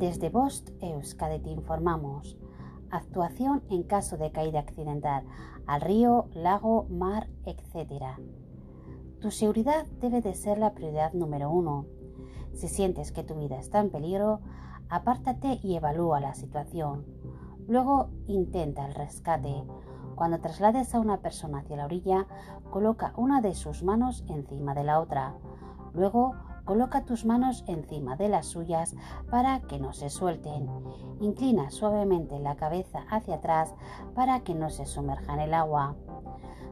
Desde Bost Euskadi te informamos. Actuación en caso de caída accidental al río, lago, mar, etc. Tu seguridad debe de ser la prioridad número uno. Si sientes que tu vida está en peligro, apártate y evalúa la situación. Luego intenta el rescate. Cuando traslades a una persona hacia la orilla, coloca una de sus manos encima de la otra. Luego Coloca tus manos encima de las suyas para que no se suelten. Inclina suavemente la cabeza hacia atrás para que no se sumerja en el agua.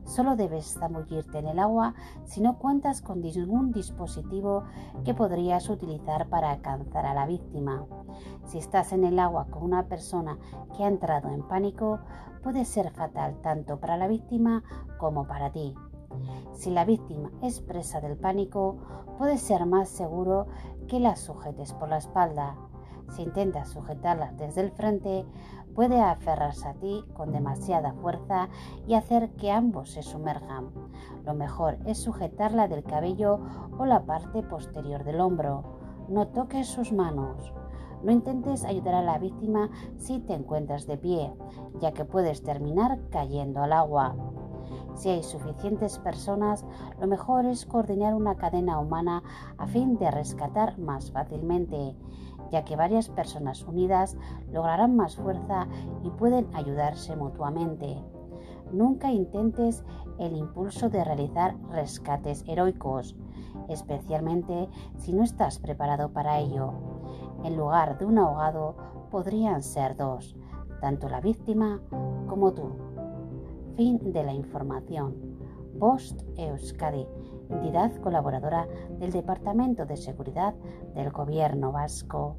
Solo debes zambullirte en el agua si no cuentas con ningún dispositivo que podrías utilizar para alcanzar a la víctima. Si estás en el agua con una persona que ha entrado en pánico, puede ser fatal tanto para la víctima como para ti. Si la víctima es presa del pánico, puede ser más seguro que la sujetes por la espalda. Si intentas sujetarla desde el frente, puede aferrarse a ti con demasiada fuerza y hacer que ambos se sumerjan. Lo mejor es sujetarla del cabello o la parte posterior del hombro. No toques sus manos. No intentes ayudar a la víctima si te encuentras de pie, ya que puedes terminar cayendo al agua. Si hay suficientes personas, lo mejor es coordinar una cadena humana a fin de rescatar más fácilmente, ya que varias personas unidas lograrán más fuerza y pueden ayudarse mutuamente. Nunca intentes el impulso de realizar rescates heroicos, especialmente si no estás preparado para ello. En lugar de un ahogado, podrían ser dos, tanto la víctima como tú. Fin de la información. Post Euskadi, entidad colaboradora del Departamento de Seguridad del Gobierno Vasco.